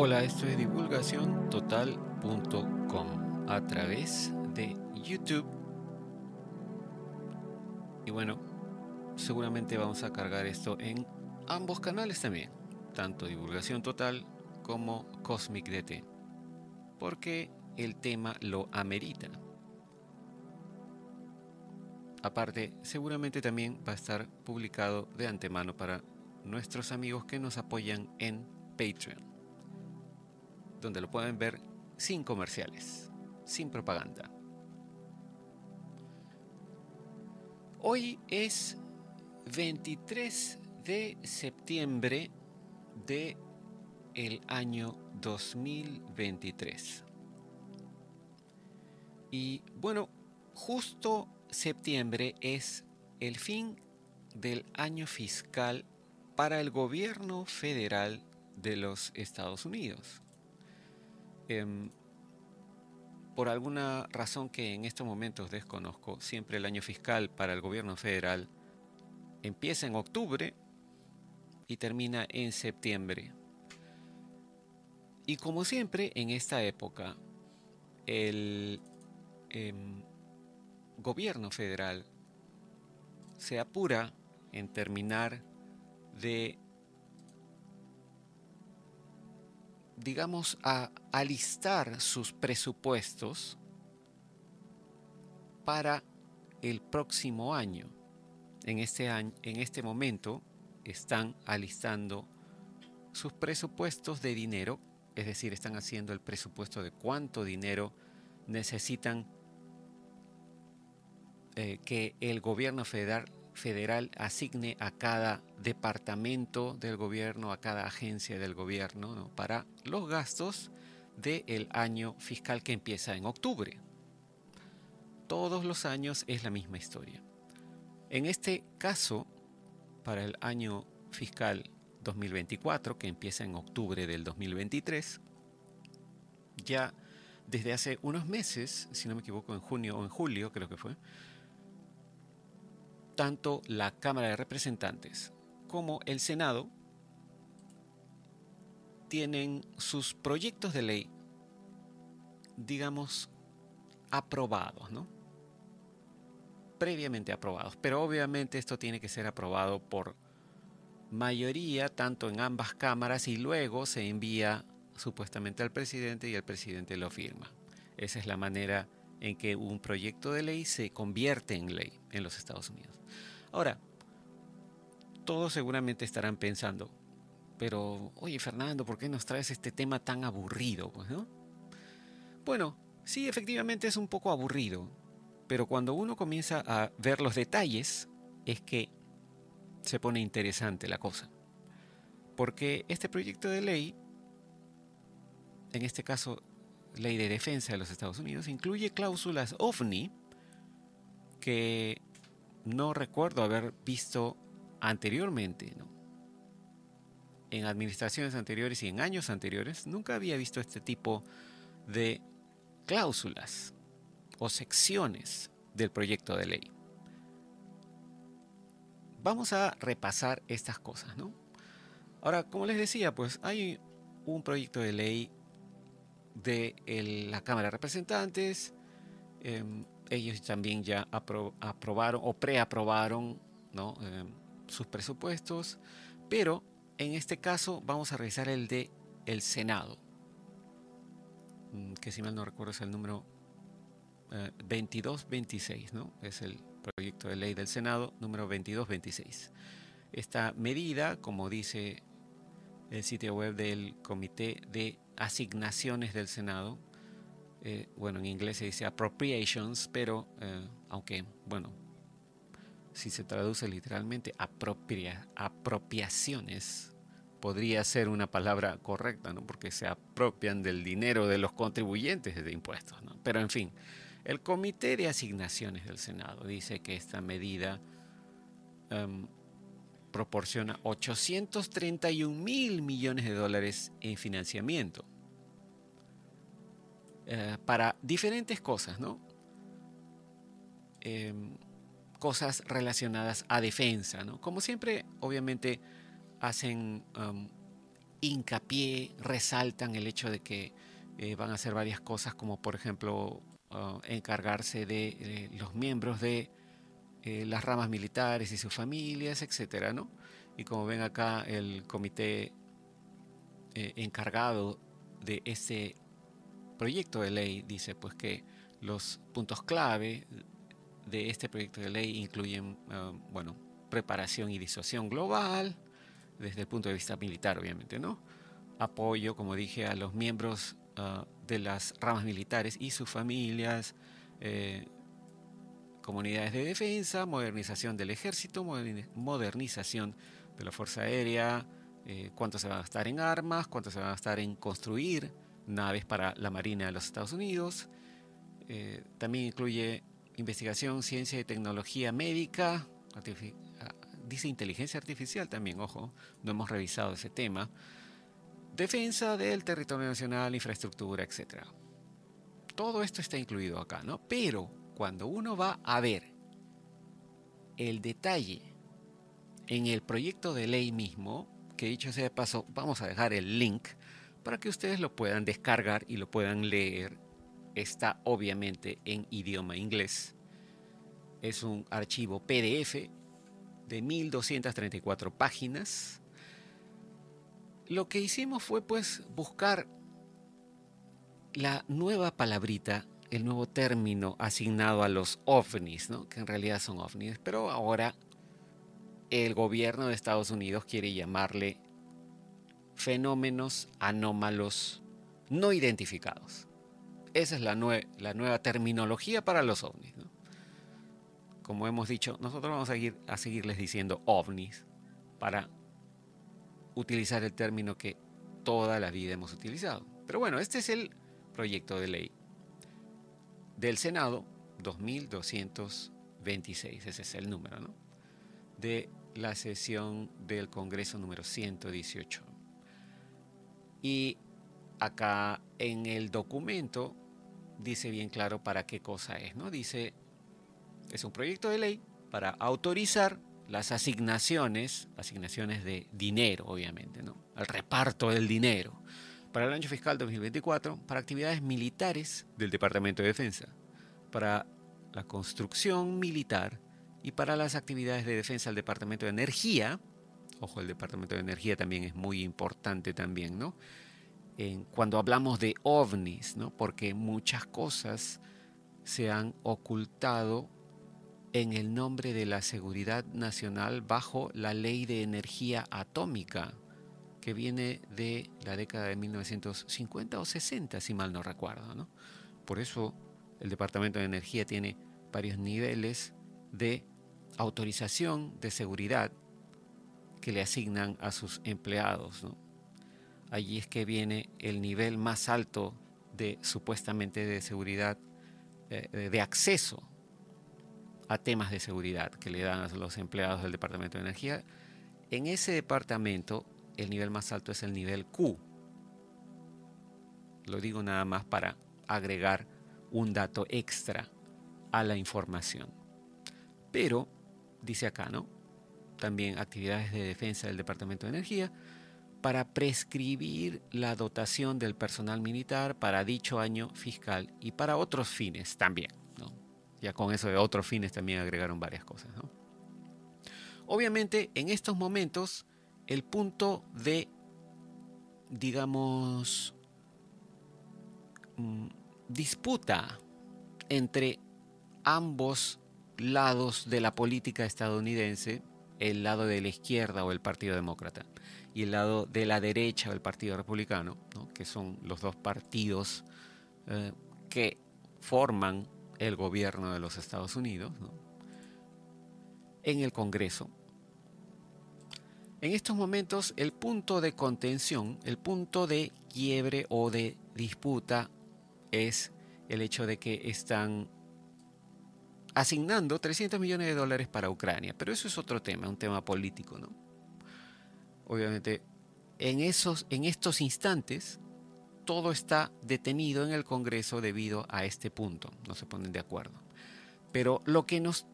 Hola, esto es divulgaciontotal.com a través de YouTube. Y bueno, seguramente vamos a cargar esto en ambos canales también, tanto Divulgación Total como Cosmic DT, porque el tema lo amerita. Aparte, seguramente también va a estar publicado de antemano para nuestros amigos que nos apoyan en Patreon donde lo pueden ver sin comerciales, sin propaganda. Hoy es 23 de septiembre de el año 2023. Y bueno, justo septiembre es el fin del año fiscal para el gobierno federal de los Estados Unidos. Em, por alguna razón que en estos momentos desconozco, siempre el año fiscal para el gobierno federal empieza en octubre y termina en septiembre. Y como siempre en esta época, el em, gobierno federal se apura en terminar de digamos, a alistar sus presupuestos para el próximo año. En este, año, en este momento están alistando sus presupuestos de dinero, es decir, están haciendo el presupuesto de cuánto dinero necesitan eh, que el gobierno federal federal asigne a cada departamento del gobierno, a cada agencia del gobierno, para los gastos del año fiscal que empieza en octubre. Todos los años es la misma historia. En este caso, para el año fiscal 2024, que empieza en octubre del 2023, ya desde hace unos meses, si no me equivoco, en junio o en julio creo que fue, tanto la Cámara de Representantes como el Senado tienen sus proyectos de ley, digamos, aprobados, ¿no? Previamente aprobados. Pero obviamente esto tiene que ser aprobado por mayoría, tanto en ambas cámaras, y luego se envía supuestamente al presidente y el presidente lo firma. Esa es la manera en que un proyecto de ley se convierte en ley en los Estados Unidos. Ahora, todos seguramente estarán pensando, pero oye Fernando, ¿por qué nos traes este tema tan aburrido? Pues, bueno, sí, efectivamente es un poco aburrido, pero cuando uno comienza a ver los detalles, es que se pone interesante la cosa. Porque este proyecto de ley, en este caso ley de defensa de los Estados Unidos, incluye cláusulas OVNI que no recuerdo haber visto anteriormente, en administraciones anteriores y en años anteriores, nunca había visto este tipo de cláusulas o secciones del proyecto de ley. Vamos a repasar estas cosas, ¿no? Ahora, como les decía, pues hay un proyecto de ley de la Cámara de Representantes, em, ellos también ya aprobaron o preaprobaron ¿no? Eh, sus presupuestos, pero en este caso vamos a revisar el de el Senado, mm, que si mal no recuerdo es el número 2226, eh, ¿no? Es el proyecto de ley del Senado número 2226. Esta medida, como dice el sitio web del Comité de Asignaciones del Senado, eh, bueno, en inglés se dice appropriations, pero eh, aunque, bueno, si se traduce literalmente apropiaciones, podría ser una palabra correcta, ¿no? Porque se apropian del dinero de los contribuyentes de impuestos, ¿no? Pero en fin, el Comité de Asignaciones del Senado dice que esta medida em, proporciona 831 mil millones de dólares en financiamiento eh, para diferentes cosas, ¿no? Em, cosas relacionadas a defensa, ¿no? Como siempre, obviamente, hacen hincapié, resaltan el hecho de que eh, van a hacer varias cosas, como por ejemplo ah, encargarse de eh, los miembros de eh, las ramas militares y sus familias, etcétera, ¿no? Y como ven acá, el comité encargado de ese proyecto de ley dice pues que los puntos clave de este proyecto de ley incluyen, ah, bueno, preparación y disuasión global, desde el punto de vista militar, obviamente, ¿no? Apoyo, como dije, a los miembros ah, de las ramas militares y sus familias, eh, comunidades de defensa, modernización del ejército, modernización de la Fuerza Aérea, eh, cuánto se va a gastar en armas, cuánto se va a gastar en construir naves para la Marina de los Estados Unidos. Eh, también incluye investigación, ciencia y tecnología médica, dice inteligencia artificial también, ojo, no hemos revisado ese tema. Defensa del territorio nacional, infraestructura, etc. Todo esto está incluido acá, ¿no? Pero cuando uno va a ver el detalle en el proyecto de ley mismo, que dicho sea de paso, vamos a dejar el link para que ustedes lo puedan descargar y lo puedan leer. Está obviamente en idioma inglés. Es un archivo PDF de 1234 páginas. Lo que hicimos fue pues buscar la nueva palabrita, el nuevo término asignado a los ovnis, ¿no? que en realidad son ovnis, pero ahora el gobierno de Estados Unidos quiere llamarle fenómenos anómalos no identificados. Esa es la, nueva terminología para los ovnis. como hemos dicho, nosotros vamos a, seguir, a seguirles diciendo ovnis para utilizar el término que toda la vida hemos utilizado. Pero bueno, este es el proyecto de ley del Senado 2226, ese es el número, ¿no? De la sesión del Congreso número 118. Y acá en el documento dice bien claro para qué cosa es, ¿no? Dice es un proyecto de ley para autorizar las asignaciones, asignaciones de dinero, obviamente, ¿no? el reparto del dinero para el año fiscal 2024 para actividades militares del Departamento de Defensa, para la construcción militar y para las actividades de defensa del Departamento de Energía. Ojo, el Departamento de Energía también es muy importante también, ¿no? Cuando hablamos de ovnis, ¿no? Porque muchas cosas se han ocultado en el nombre de la seguridad nacional bajo la ley de energía atómica, que viene de la década de 1950 o 60, si mal no recuerdo. Por eso el Departamento de Energía tiene varios niveles de autorización de seguridad que le asignan a sus empleados. Allí es que viene el nivel más alto de supuestamente de seguridad eh, de acceso a temas de seguridad que le dan a los empleados del Departamento de Energía. En ese departamento el nivel más alto es el nivel Q. Lo digo nada más para agregar un dato extra a la información. Pero, dice acá, ¿no? También actividades de defensa del Departamento de Energía para prescribir la dotación del personal militar para dicho año fiscal y para otros fines también. Ya con eso de otros fines también agregaron varias cosas. Obviamente, en estos momentos, el punto de, digamos, mm, disputa entre ambos lados de la política estadounidense, el lado de la izquierda o el Partido Demócrata y el lado de la derecha o el Partido Republicano, que son los dos partidos eh, que forman el gobierno de los Estados Unidos, en el Congreso. En estos momentos el punto de contención, el punto de quiebre o de disputa es el hecho de que están asignando 300 millones de dólares para Ucrania, pero eso es otro tema, un tema político, ¿no? Obviamente, en, esos, en estos instantes, todo está detenido en el Congreso debido a este punto. No se ponen de acuerdo. Pero lo que nos,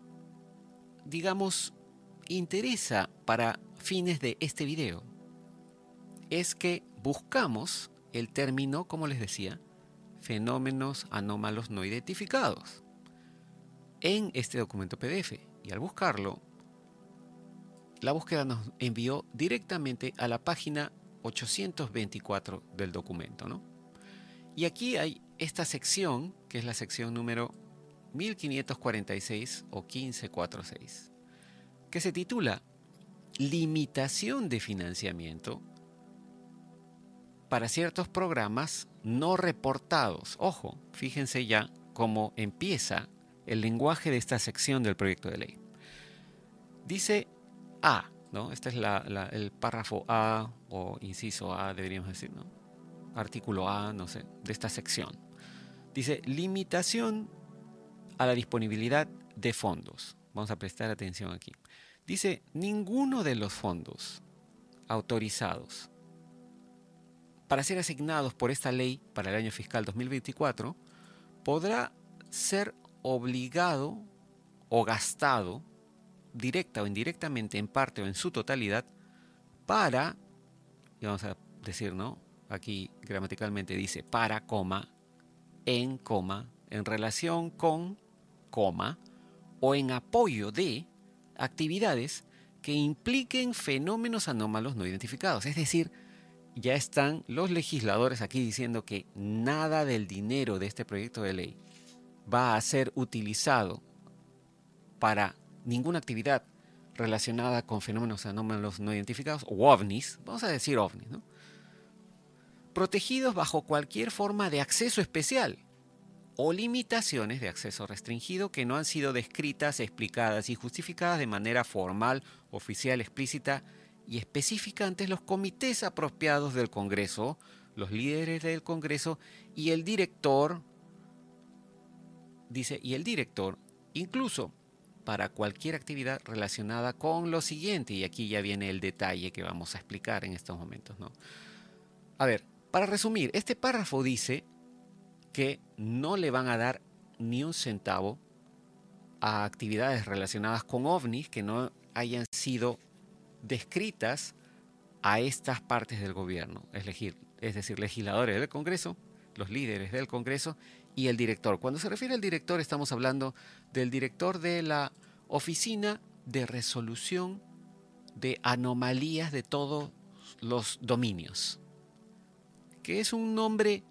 digamos, interesa para fines de este video es que buscamos el término, como les decía, fenómenos anómalos no identificados en este documento PDF. Y al buscarlo, la búsqueda nos envió directamente a la página 824 del documento. ¿no? Y aquí hay esta sección, que es la sección número 1546 o 1546, que se titula Limitación de financiamiento para ciertos programas no reportados. Ojo, fíjense ya cómo empieza el lenguaje de esta sección del proyecto de ley. Dice A, ¿no? Este es el párrafo A o inciso A, deberíamos decir, ¿no? Artículo A, no sé, de esta sección. Dice limitación a la disponibilidad de fondos. Vamos a prestar atención aquí. Dice, ninguno de los fondos autorizados para ser asignados por esta ley para el año fiscal 2024 podrá ser obligado o gastado directa o indirectamente en parte o en su totalidad para, y vamos a decir, ¿no? Aquí gramaticalmente dice para, coma, en, coma, en relación con, coma, o en apoyo de actividades que impliquen fenómenos anómalos no identificados. Es decir, ya están los legisladores aquí diciendo que nada del dinero de este proyecto de ley va a ser utilizado para ninguna actividad relacionada con fenómenos anómalos no identificados, o ovnis, vamos a decir ovnis, protegidos bajo cualquier forma de acceso especial o limitaciones de acceso restringido que no han sido descritas, explicadas y justificadas de manera formal, oficial, explícita y específica ante los comités apropiados del Congreso, los líderes del Congreso y el director, dice, y el director, incluso para cualquier actividad relacionada con lo siguiente, y aquí ya viene el detalle que vamos a explicar en estos momentos, ¿no? A ver, para resumir, este párrafo dice que no le van a dar ni un centavo a actividades relacionadas con ovnis que no hayan sido descritas a estas partes del gobierno, es decir, es decir, legisladores del Congreso, los líderes del Congreso y el director. Cuando se refiere al director estamos hablando del director de la Oficina de Resolución de Anomalías de todos los dominios, que es un nombre,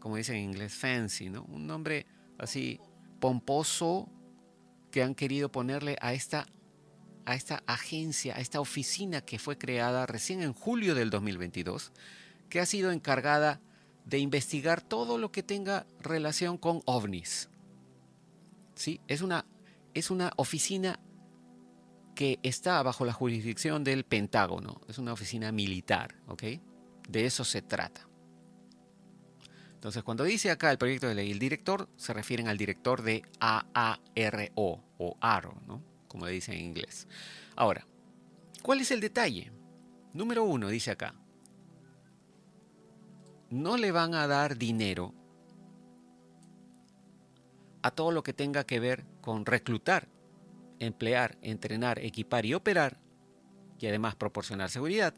como dicen en inglés, fancy, ¿no? Un nombre así pomposo que han querido ponerle a esta a esta agencia, a esta oficina que fue creada recién en julio del 2022, que ha sido encargada de investigar todo lo que tenga relación con ovnis. ¿Sí? Es, una, es una oficina que está bajo la jurisdicción del Pentágono, es una oficina militar, ¿ok? De eso se trata. Entonces, cuando dice acá el proyecto de ley, el director, se refieren al director de AARO o ARO, ¿no? como le dicen en inglés. Ahora, ¿cuál es el detalle? Número uno, dice acá, no le van a dar dinero a todo lo que tenga que ver con reclutar, emplear, entrenar, equipar y operar, y además proporcionar seguridad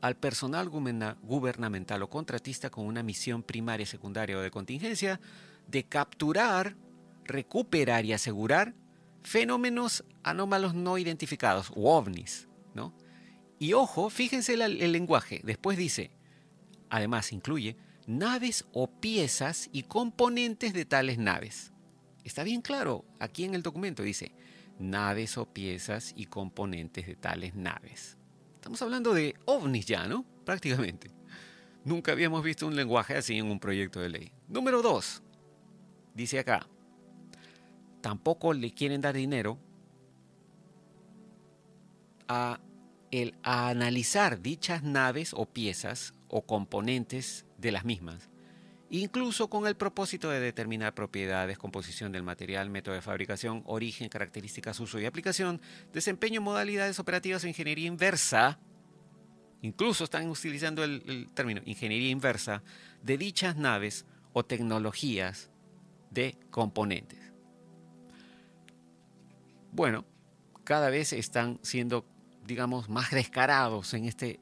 al personal gubernamental o contratista con una misión primaria, secundaria o de contingencia de capturar, recuperar y asegurar fenómenos anómalos no identificados, o ovnis, ¿no? Y ojo, fíjense el, lenguaje. Después dice, además incluye naves o piezas y componentes de tales naves. Está bien claro, aquí en el documento dice, naves o piezas y componentes de tales naves. Estamos hablando de ovnis ya, ¿no? Prácticamente. Nunca habíamos visto un lenguaje así en un proyecto de ley. Número 2. Dice acá, tampoco le quieren dar dinero a, el, analizar dichas naves o piezas o componentes de las mismas, incluso con el propósito de determinar propiedades, composición del material, método de fabricación, origen, características, uso y aplicación, desempeño, modalidades operativas o ingeniería inversa. Incluso están utilizando el, el término ingeniería inversa de dichas naves o tecnologías de componentes. Bueno, cada vez están siendo, digamos, más descarados en este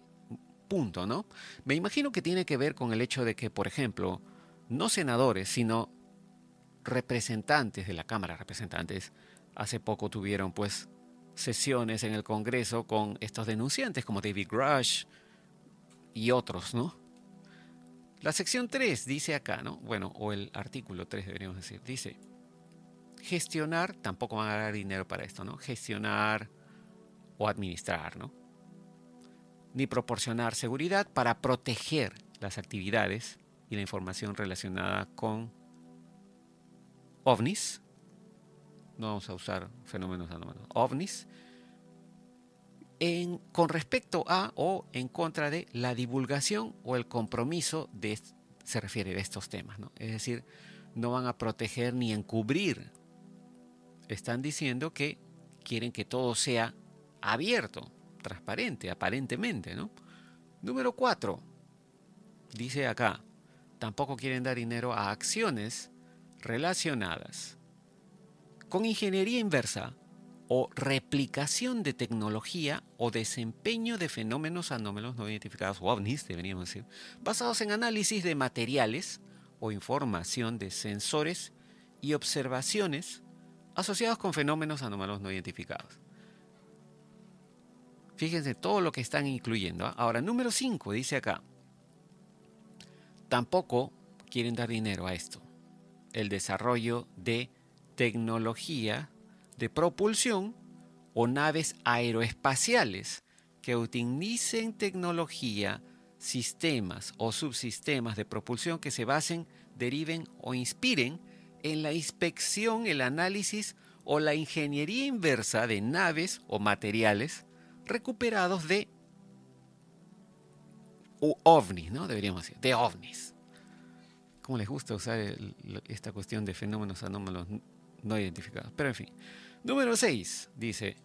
punto, ¿no? Me imagino que tiene que ver con el hecho de que, por ejemplo, no senadores, sino representantes de la Cámara de Representantes, hace poco tuvieron pues sesiones en el Congreso con estos denunciantes como David Grush y otros, ¿no? La sección 3 dice acá, ¿no? Bueno, o el artículo 3 deberíamos decir, dice, gestionar, tampoco van a dar dinero para esto, ¿no? Gestionar o administrar, ¿no? Ni proporcionar seguridad para proteger las actividades y la información relacionada con ovnis. No vamos a usar fenómenos anómalos. Ovnis. Con respecto a o en contra de la divulgación o el compromiso de se refiere a estos temas, ¿no? Es decir, no van a proteger ni encubrir. Están diciendo que quieren que todo sea abierto, transparente, aparentemente, ¿no? Número cuatro, dice acá, tampoco quieren dar dinero a acciones relacionadas con ingeniería inversa o replicación de tecnología o desempeño de fenómenos anómalos no identificados, o ovnis, deberíamos decir, basados en análisis de materiales o información de sensores y observaciones asociados con fenómenos anómalos no identificados. Fíjense todo lo que están incluyendo. ¿ah? Ahora, número 5 dice acá, tampoco quieren dar dinero a esto el desarrollo de tecnología de propulsión o naves aeroespaciales que utilicen tecnología, sistemas o subsistemas de propulsión que se basen, deriven o inspiren en la inspección, el análisis o la ingeniería inversa de naves o materiales recuperados de ovnis, ¿no? Deberíamos decir, de ovnis. ¿Cómo les gusta usar esta cuestión de fenómenos anómalos no identificados? Pero en fin. Número 6 dice,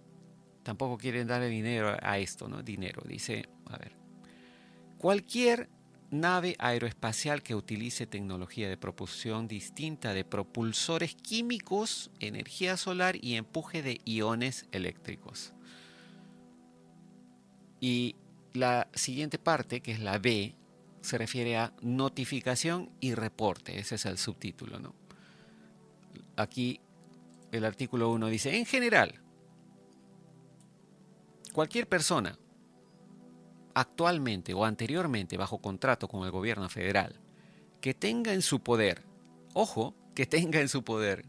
tampoco quieren darle dinero a esto, ¿no? Dinero. Dice, a ver, cualquier nave aeroespacial que utilice tecnología de propulsión distinta de propulsores químicos, energía solar y empuje de iones eléctricos. Y la siguiente parte, que es la B, se refiere a notificación y reporte. Ese es el subtítulo. ¿no? Aquí el artículo 1 dice, en general, cualquier persona actualmente o anteriormente bajo contrato con el gobierno federal que tenga en su poder, ojo, que tenga en su poder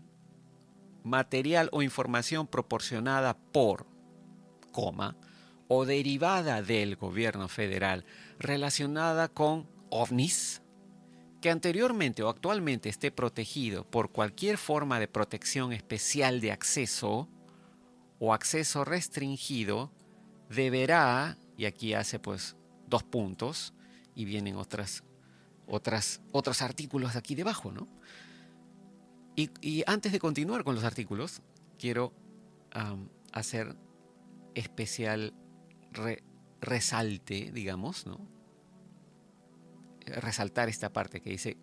material o información proporcionada por, coma, o derivada del gobierno federal relacionada con ovnis que anteriormente o actualmente esté protegido por cualquier forma de protección especial de acceso o acceso restringido, deberá, y aquí hace pues dos puntos, y vienen otras, otras, otros artículos aquí debajo, ¿no? Y, antes de continuar con los artículos, quiero hacer especial resalte, digamos, ¿no? resaltar esta parte que dice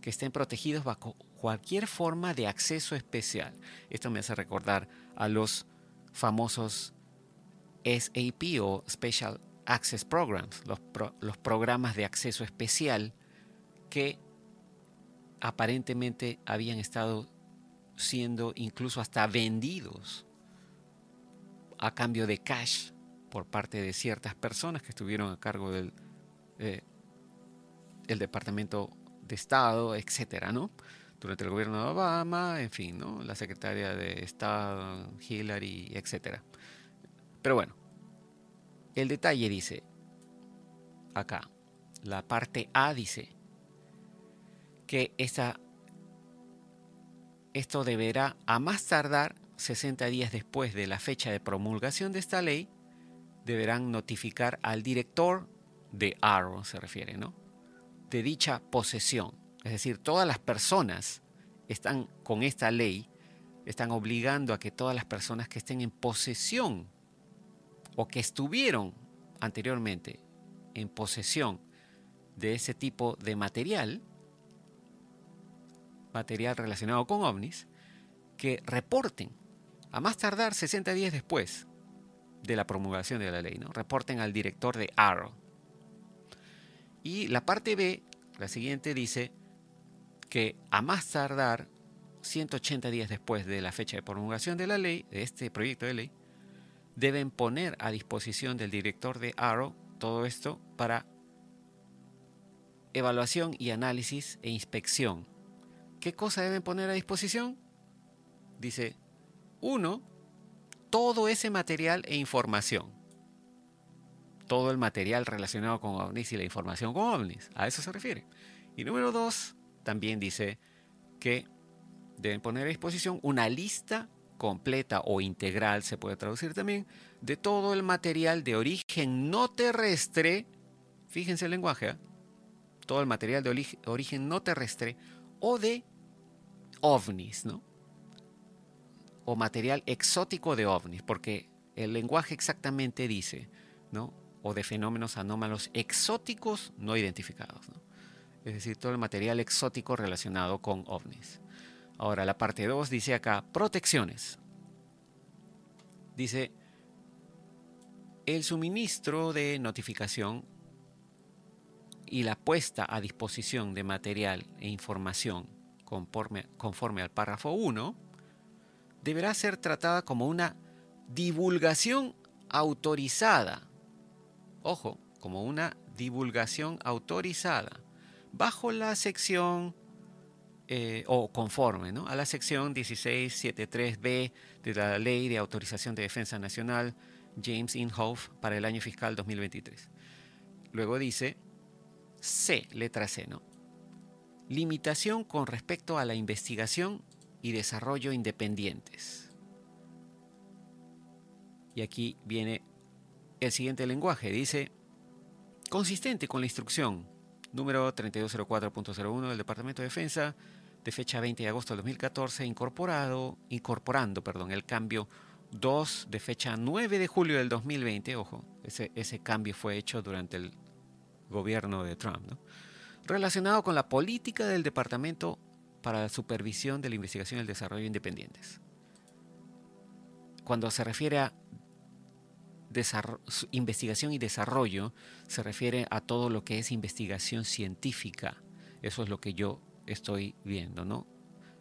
que estén protegidos bajo cualquier forma de acceso especial. Esto me hace recordar a los famosos SAP o Special Access Programs, los, los programas de acceso especial que aparentemente habían estado siendo incluso hasta vendidos a cambio de cash por parte de ciertas personas que estuvieron a cargo del eh, el Departamento de Estado, etcétera, ¿no? Durante el gobierno de Obama, en fin, ¿no? La secretaria de Estado, Hillary, etcétera. Pero bueno, el detalle dice, acá, la parte A dice que esta, esto deberá, a más tardar 60 días después de la fecha de promulgación de esta ley, deberán notificar al director de ARO, se refiere, ¿no? De dicha posesión. Es decir, todas las personas están con esta ley, están obligando a que todas las personas que estén en posesión o que estuvieron anteriormente en posesión de ese tipo de material, material relacionado con ovnis, que reporten a más tardar 60 días después de la promulgación de la ley, ¿no? Reporten al director de ARO. Y la parte B, la siguiente, dice que a más tardar 180 días después de la fecha de promulgación de la ley, de este proyecto de ley, deben poner a disposición del director de ARO todo esto para evaluación y análisis e inspección. ¿Qué cosa deben poner a disposición? Dice, uno, todo ese material e información. Todo el material relacionado con ovnis y la información con ovnis. A eso se refiere. Y número dos, también dice que deben poner a disposición una lista completa o integral, se puede traducir también, de todo el material de origen no terrestre, fíjense el lenguaje, ¿eh? todo el material de origen no terrestre o de ovnis, ¿no? O material exótico de ovnis, porque el lenguaje exactamente dice, ¿no? O de fenómenos anómalos exóticos no identificados, ¿no? Es decir, todo el material exótico relacionado con ovnis. Ahora, la parte 2 dice acá, protecciones. Dice, el suministro de notificación y la puesta a disposición de material e información conforme, conforme al párrafo 1 deberá ser tratada como una divulgación autorizada. Ojo, como una divulgación autorizada bajo la sección eh, o conforme a la sección 1673b de la Ley de Autorización de Defensa Nacional James Inhofe para el año fiscal 2023. Luego dice C, letra C, ¿no? Limitación con respecto a la investigación y desarrollo independientes. Y aquí viene el siguiente lenguaje. Dice, consistente con la instrucción número 3204.01 del Departamento de Defensa de fecha 20 de agosto de 2014, incorporado, incorporando perdón, el cambio 2 de fecha 9 de julio del 2020, ojo, ese, ese cambio fue hecho durante el gobierno de Trump, relacionado con la política del Departamento para la Supervisión de la Investigación y el Desarrollo Independientes. Cuando se refiere a investigación y desarrollo, se refiere a todo lo que es investigación científica. Eso es lo que yo estoy viendo, ¿no?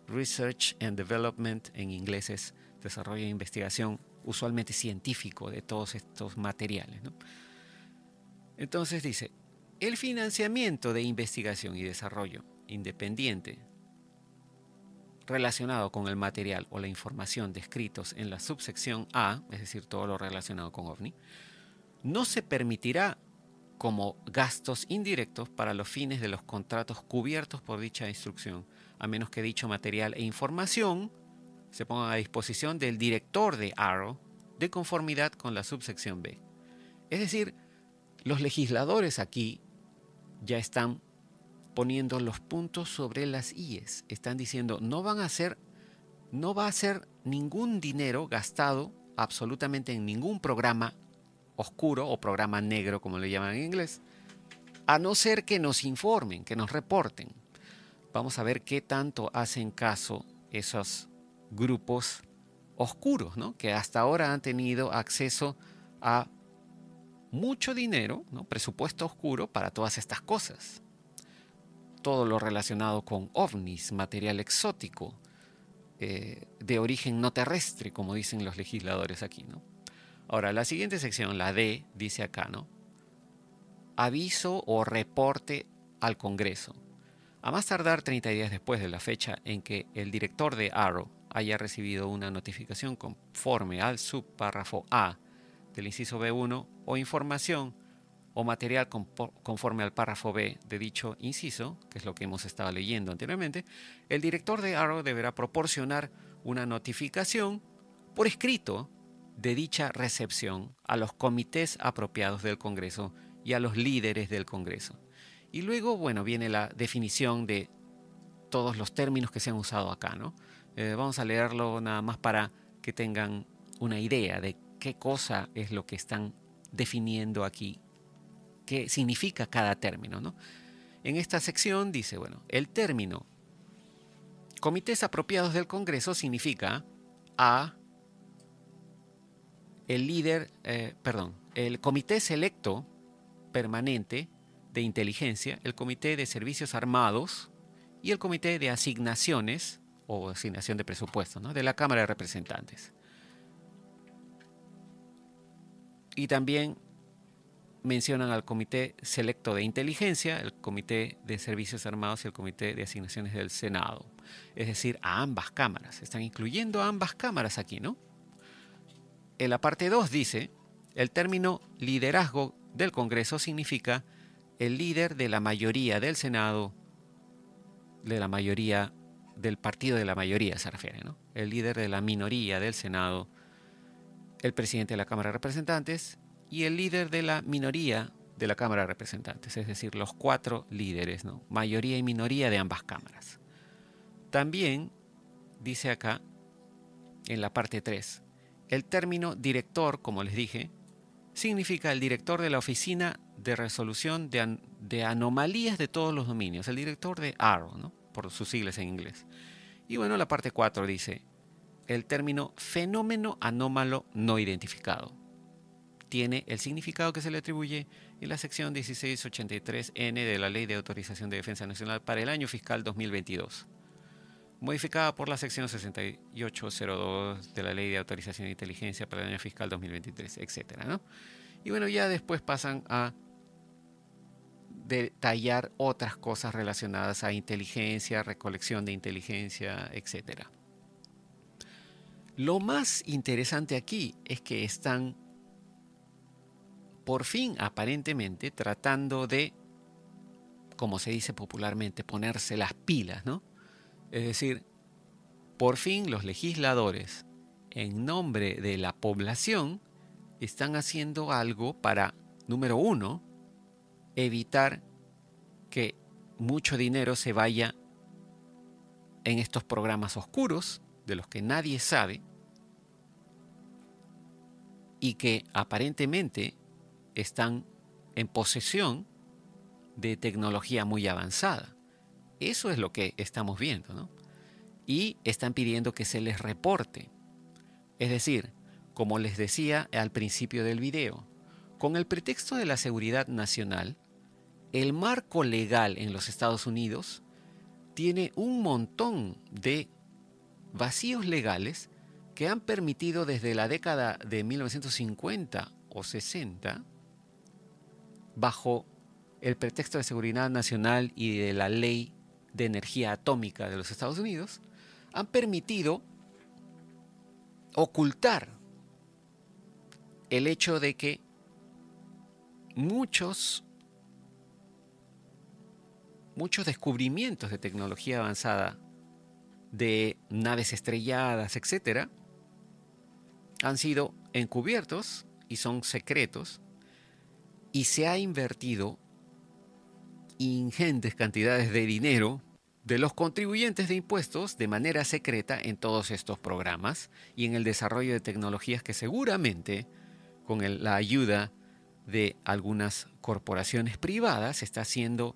Research and Development en inglés es desarrollo e investigación usualmente científico de todos estos materiales. Entonces dice, el financiamiento de investigación y desarrollo independiente relacionado con el material o la información descritos en la subsección A, es decir, todo lo relacionado con OVNI, no se permitirá como gastos indirectos para los fines de los contratos cubiertos por dicha instrucción, a menos que dicho material e información se pongan a disposición del director de ARROW de conformidad con la subsección B. Es decir, los legisladores aquí ya están poniendo los puntos sobre las IES. Están diciendo, no van a ser, no va a ser ningún dinero gastado absolutamente en ningún programa oscuro o programa negro, como le llaman en inglés, a no ser que nos informen, que nos reporten. Vamos a ver qué tanto hacen caso esos grupos oscuros, ¿no? que hasta ahora han tenido acceso a mucho dinero, ¿no? presupuesto oscuro para todas estas cosas. Todo lo relacionado con ovnis, material exótico, eh, de origen no terrestre, como dicen los legisladores aquí. ¿no? Ahora, la siguiente sección, la D, dice acá, ¿no? Aviso o reporte al Congreso. A más tardar 30 días después de la fecha en que el director de ARROW haya recibido una notificación conforme al subpárrafo A del inciso B1 o información o material conforme al párrafo B de dicho inciso, que es lo que hemos estado leyendo anteriormente, el director de ARROW deberá proporcionar una notificación por escrito de dicha recepción a los comités apropiados del Congreso y a los líderes del Congreso. Y luego, bueno, viene la definición de todos los términos que se han usado acá, ¿no? Eh, vamos a leerlo nada más para que tengan una idea de qué cosa es lo que están definiendo aquí, qué significa cada término, ¿no? En esta sección dice, bueno, el término comités apropiados del Congreso significa A, el líder, eh, perdón, el comité selecto permanente de inteligencia, el comité de servicios armados y el comité de asignaciones o asignación de presupuesto de la Cámara de Representantes. Y también mencionan al Comité Selecto de Inteligencia, el Comité de Servicios Armados y el Comité de Asignaciones del Senado. Es decir, a ambas cámaras. Están incluyendo a ambas cámaras aquí, ¿no? En la parte 2 dice, el término liderazgo del Congreso significa el líder de la mayoría del Senado, de la mayoría del partido de la mayoría se refiere, ¿no? El líder de la minoría del Senado, el presidente de la Cámara de Representantes y el líder de la minoría de la Cámara de Representantes, es decir, los cuatro líderes, ¿no? mayoría y minoría de ambas cámaras. También dice acá, en la parte 3, el término director, como les dije, significa el director de la Oficina de Resolución de, Anomalías de todos los dominios, el director de ARO, ¿no? por sus siglas en inglés. Y bueno, la parte 4 dice, el término fenómeno anómalo no identificado tiene el significado que se le atribuye en la sección 1683N de la Ley de Autorización de Defensa Nacional para el año fiscal 2022, modificada por la sección 6802 de la Ley de Autorización de Inteligencia para el año fiscal 2023, etc. Y bueno, ya después pasan a detallar otras cosas relacionadas a inteligencia, recolección de inteligencia, etc. Lo más interesante aquí es que están por fin aparentemente tratando de, como se dice popularmente, ponerse las pilas, ¿no? Es decir, por fin los legisladores, en nombre de la población, están haciendo algo para, número uno, evitar que mucho dinero se vaya en estos programas oscuros de los que nadie sabe y que aparentemente están en posesión de tecnología muy avanzada. Eso es lo que estamos viendo, ¿no? Y están pidiendo que se les reporte. Es decir, como les decía al principio del video, con el pretexto de la seguridad nacional, el marco legal en los Estados Unidos tiene un montón de vacíos legales que han permitido desde la década de 1950 o 60 bajo el pretexto de seguridad nacional y de la ley de energía atómica de los Estados Unidos, han permitido ocultar el hecho de que muchos muchos descubrimientos de tecnología avanzada de naves estrelladas, etcétera, han sido encubiertos y son secretos y se ha invertido ingentes cantidades de dinero de los contribuyentes de impuestos de manera secreta en todos estos programas y en el desarrollo de tecnologías que seguramente con la ayuda de algunas corporaciones privadas está siendo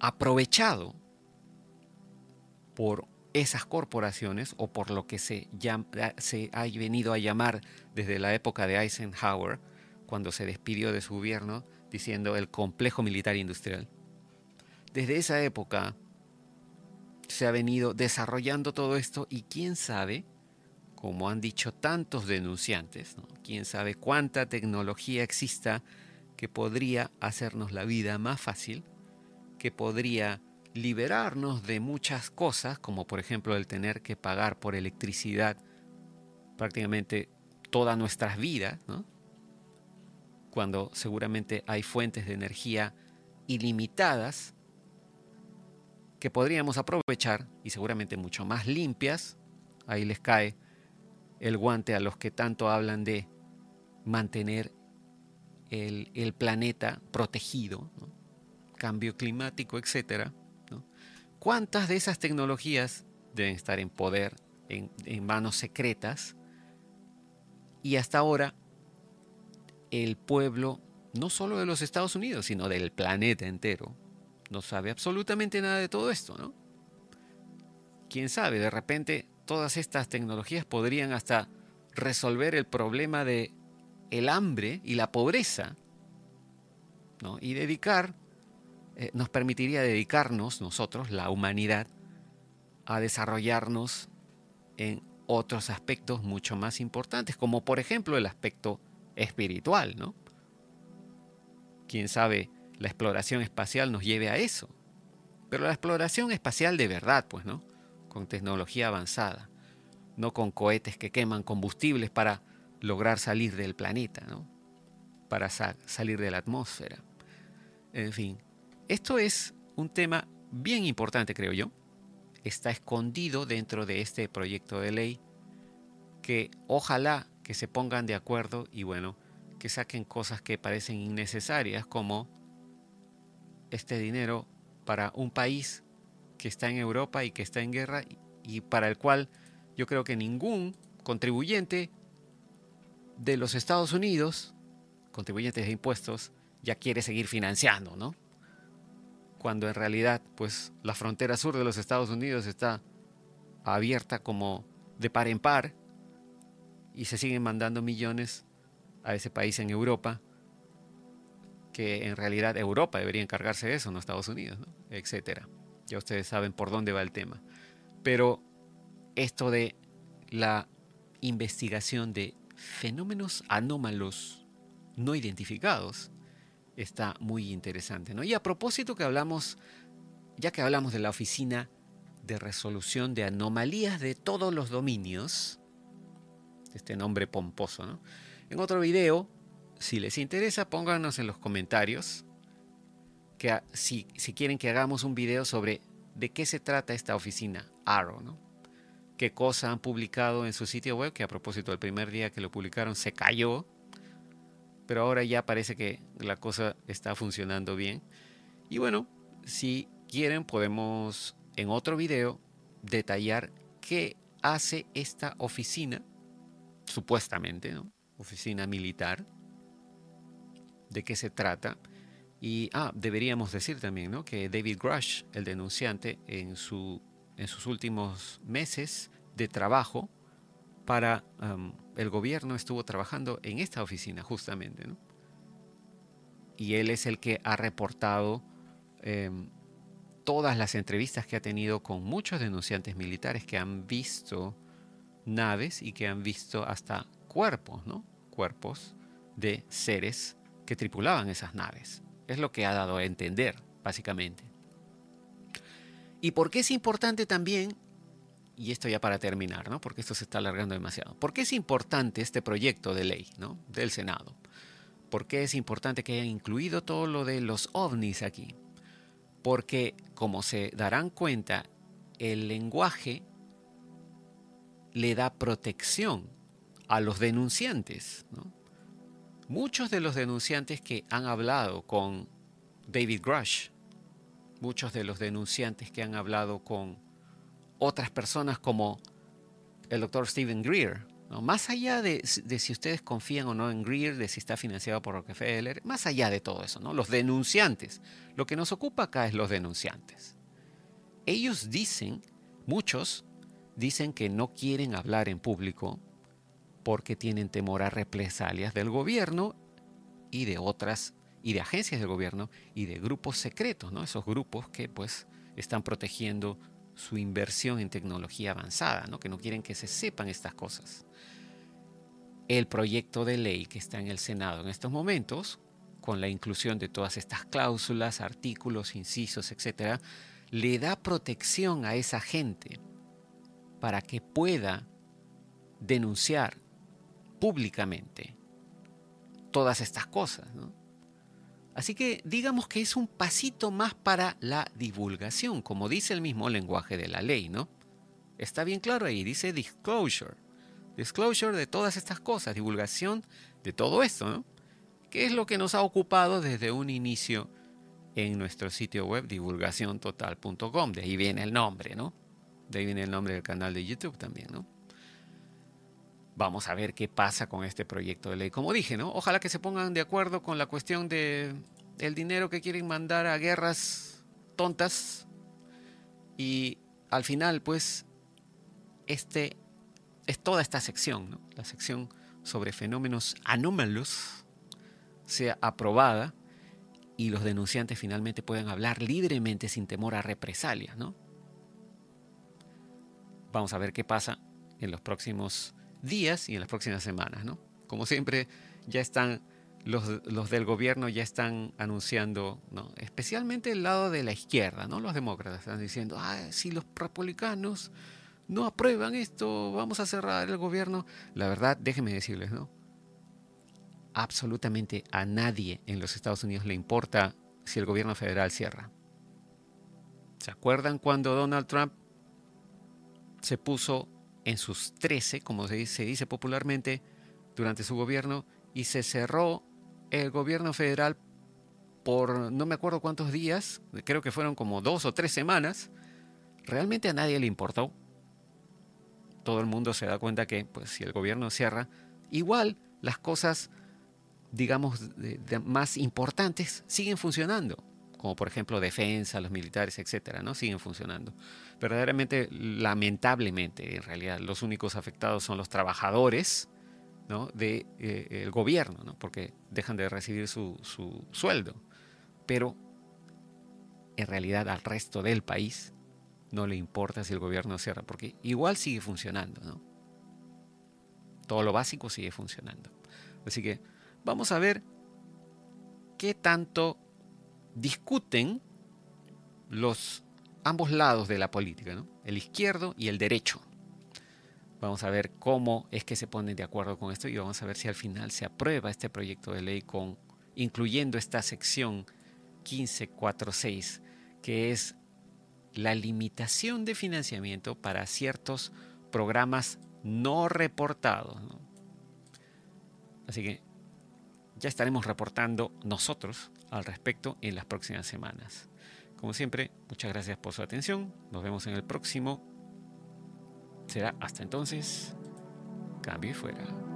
aprovechado por esas corporaciones o por lo que se, ha venido a llamar desde la época de Eisenhower cuando se despidió de su gobierno diciendo el complejo militar industrial. Desde esa época se ha venido desarrollando todo esto y quién sabe, como han dicho tantos denunciantes, quién sabe cuánta tecnología exista que podría hacernos la vida más fácil, que podría liberarnos de muchas cosas, como por ejemplo el tener que pagar por electricidad prácticamente todas nuestras vidas, ¿no? Cuando seguramente hay fuentes de energía ilimitadas que podríamos aprovechar y seguramente mucho más limpias. Ahí les cae el guante a los que tanto hablan de mantener el, planeta protegido, cambio climático, etc. ¿Cuántas de esas tecnologías deben estar en poder, en, manos secretas? Y hasta ahora el pueblo, no solo de los Estados Unidos, sino del planeta entero, no sabe absolutamente nada de todo esto, ¿no? Quién sabe, de repente todas estas tecnologías podrían hasta resolver el problema de el hambre y la pobreza ¿no? Y dedicar, eh, nos permitiría dedicarnos nosotros, la humanidad, a desarrollarnos en otros aspectos mucho más importantes, como por ejemplo el aspecto espiritual, ¿no? Quién sabe, la exploración espacial nos lleve a eso. Pero la exploración espacial de verdad, pues, ¿no? Con tecnología avanzada, no con cohetes que queman combustibles para lograr salir del planeta, ¿no? Para salir de la atmósfera. En fin, esto es un tema bien importante, creo yo. Está escondido dentro de este proyecto de ley que ojalá que se pongan de acuerdo y bueno, que saquen cosas que parecen innecesarias como este dinero para un país que está en Europa y que está en guerra y para el cual yo creo que ningún contribuyente de los Estados Unidos, contribuyentes de impuestos, ya quiere seguir financiando, ¿no? Cuando en realidad, pues la frontera sur de los Estados Unidos está abierta como de par en par y se siguen mandando millones a ese país en Europa, que en realidad Europa debería encargarse de eso, no Estados Unidos, ¿no? etcétera. Ya ustedes saben por dónde va el tema. Pero esto de la investigación de fenómenos anómalos no identificados está muy interesante. ¿no? Y a propósito que hablamos, ya que hablamos de la Oficina de Resolución de Anomalías de todos los dominios, este nombre pomposo, ¿no? en otro video, si les interesa, pónganos en los comentarios que si, si quieren que hagamos un video sobre de qué se trata esta oficina, Arrow, ¿no? qué cosa han publicado en su sitio web, que a propósito del primer día que lo publicaron se cayó, pero ahora ya parece que la cosa está funcionando bien. Y bueno, si quieren podemos en otro video detallar qué hace esta oficina, supuestamente. Oficina militar, de qué se trata. Y ah, deberíamos decir también ¿no? que David Grush, el denunciante, en su en sus últimos meses de trabajo para el gobierno estuvo trabajando en esta oficina justamente. Y él es el que ha reportado em, todas las entrevistas que ha tenido con muchos denunciantes militares que han visto naves y que han visto hasta cuerpos, ¿no? Cuerpos de seres que tripulaban esas naves. Es lo que ha dado a entender, básicamente. ¿Y por qué es importante también? Y esto ya para terminar, ¿no? Porque esto se está alargando demasiado. ¿Por qué es importante este proyecto de ley, ¿no? Del Senado. ¿Por qué es importante que hayan incluido todo lo de los ovnis aquí? Porque, como se darán cuenta, el lenguaje le da protección a los denunciantes. Muchos de los denunciantes que han hablado con David Grush, muchos de los denunciantes que han hablado con otras personas como el doctor Stephen Greer, más allá de, si ustedes confían o no en Greer, de si está financiado por Rockefeller, más allá de todo eso, ¿no? los denunciantes, lo que nos ocupa acá es los denunciantes. Ellos dicen, muchos dicen que no quieren hablar en público porque tienen temor a represalias del gobierno y de otras y de agencias del gobierno y de grupos secretos, ¿no? Esos grupos que pues están protegiendo su inversión en tecnología avanzada, ¿no? Que no quieren que se sepan estas cosas. El proyecto de ley que está en el Senado en estos momentos, con la inclusión de todas estas cláusulas, artículos, incisos, etcétera, le da protección a esa gente para que pueda denunciar públicamente todas estas cosas. ¿no? Así que digamos que es un pasito más para la divulgación, como dice el mismo lenguaje de la ley, ¿no? Está bien claro ahí, dice disclosure. Disclosure de todas estas cosas, divulgación de todo esto, ¿no? Que es lo que nos ha ocupado desde un inicio en nuestro sitio web divulgaciontotal.com. De ahí viene el nombre, ¿no? De ahí viene el nombre del canal de YouTube también, ¿no? Vamos a ver qué pasa con este proyecto de ley. Como dije, ¿no? Ojalá que se pongan de acuerdo con la cuestión de el dinero que quieren mandar a guerras tontas y al final, pues, este es toda esta sección, ¿no? La sección sobre fenómenos anómalos sea aprobada y los denunciantes finalmente puedan hablar libremente sin temor a represalias, ¿no? Vamos a ver qué pasa en los próximos días y en las próximas semanas, ¿no? Como siempre, ya están los, del gobierno ya están anunciando, ¿no? especialmente el lado de la izquierda, ¿no? los demócratas están diciendo, ah, si los republicanos no aprueban esto, vamos a cerrar el gobierno. La verdad, déjenme decirles, ¿no? Absolutamente a nadie en los Estados Unidos le importa si el gobierno federal cierra. ¿Se acuerdan cuando Donald Trump se puso en sus 13, como se dice popularmente, durante su gobierno y se cerró el gobierno federal por no me acuerdo cuántos días, creo que fueron como dos o tres semanas, realmente a nadie le importó. Todo el mundo se da cuenta que pues, si el gobierno cierra, igual las cosas, digamos, más importantes siguen funcionando, como por ejemplo defensa, los militares, etcétera, ¿no? Siguen funcionando. Verdaderamente, lamentablemente, en realidad, los únicos afectados son los trabajadores, del de, eh, gobierno, porque dejan de recibir su, sueldo. Pero en realidad al resto del país no le importa si el gobierno cierra, porque igual sigue funcionando. ¿no? Todo lo básico sigue funcionando. Así que vamos a ver qué tanto discuten los ambos lados de la política, el izquierdo y el derecho. Vamos a ver cómo es que se ponen de acuerdo con esto y vamos a ver si al final se aprueba este proyecto de ley con incluyendo esta sección 1546, que es la limitación de financiamiento para ciertos programas no reportados. Así que ya estaremos reportando nosotros al respecto en las próximas semanas. Como siempre, muchas gracias por su atención. Nos vemos en el próximo Será hasta entonces, cambio y fuera.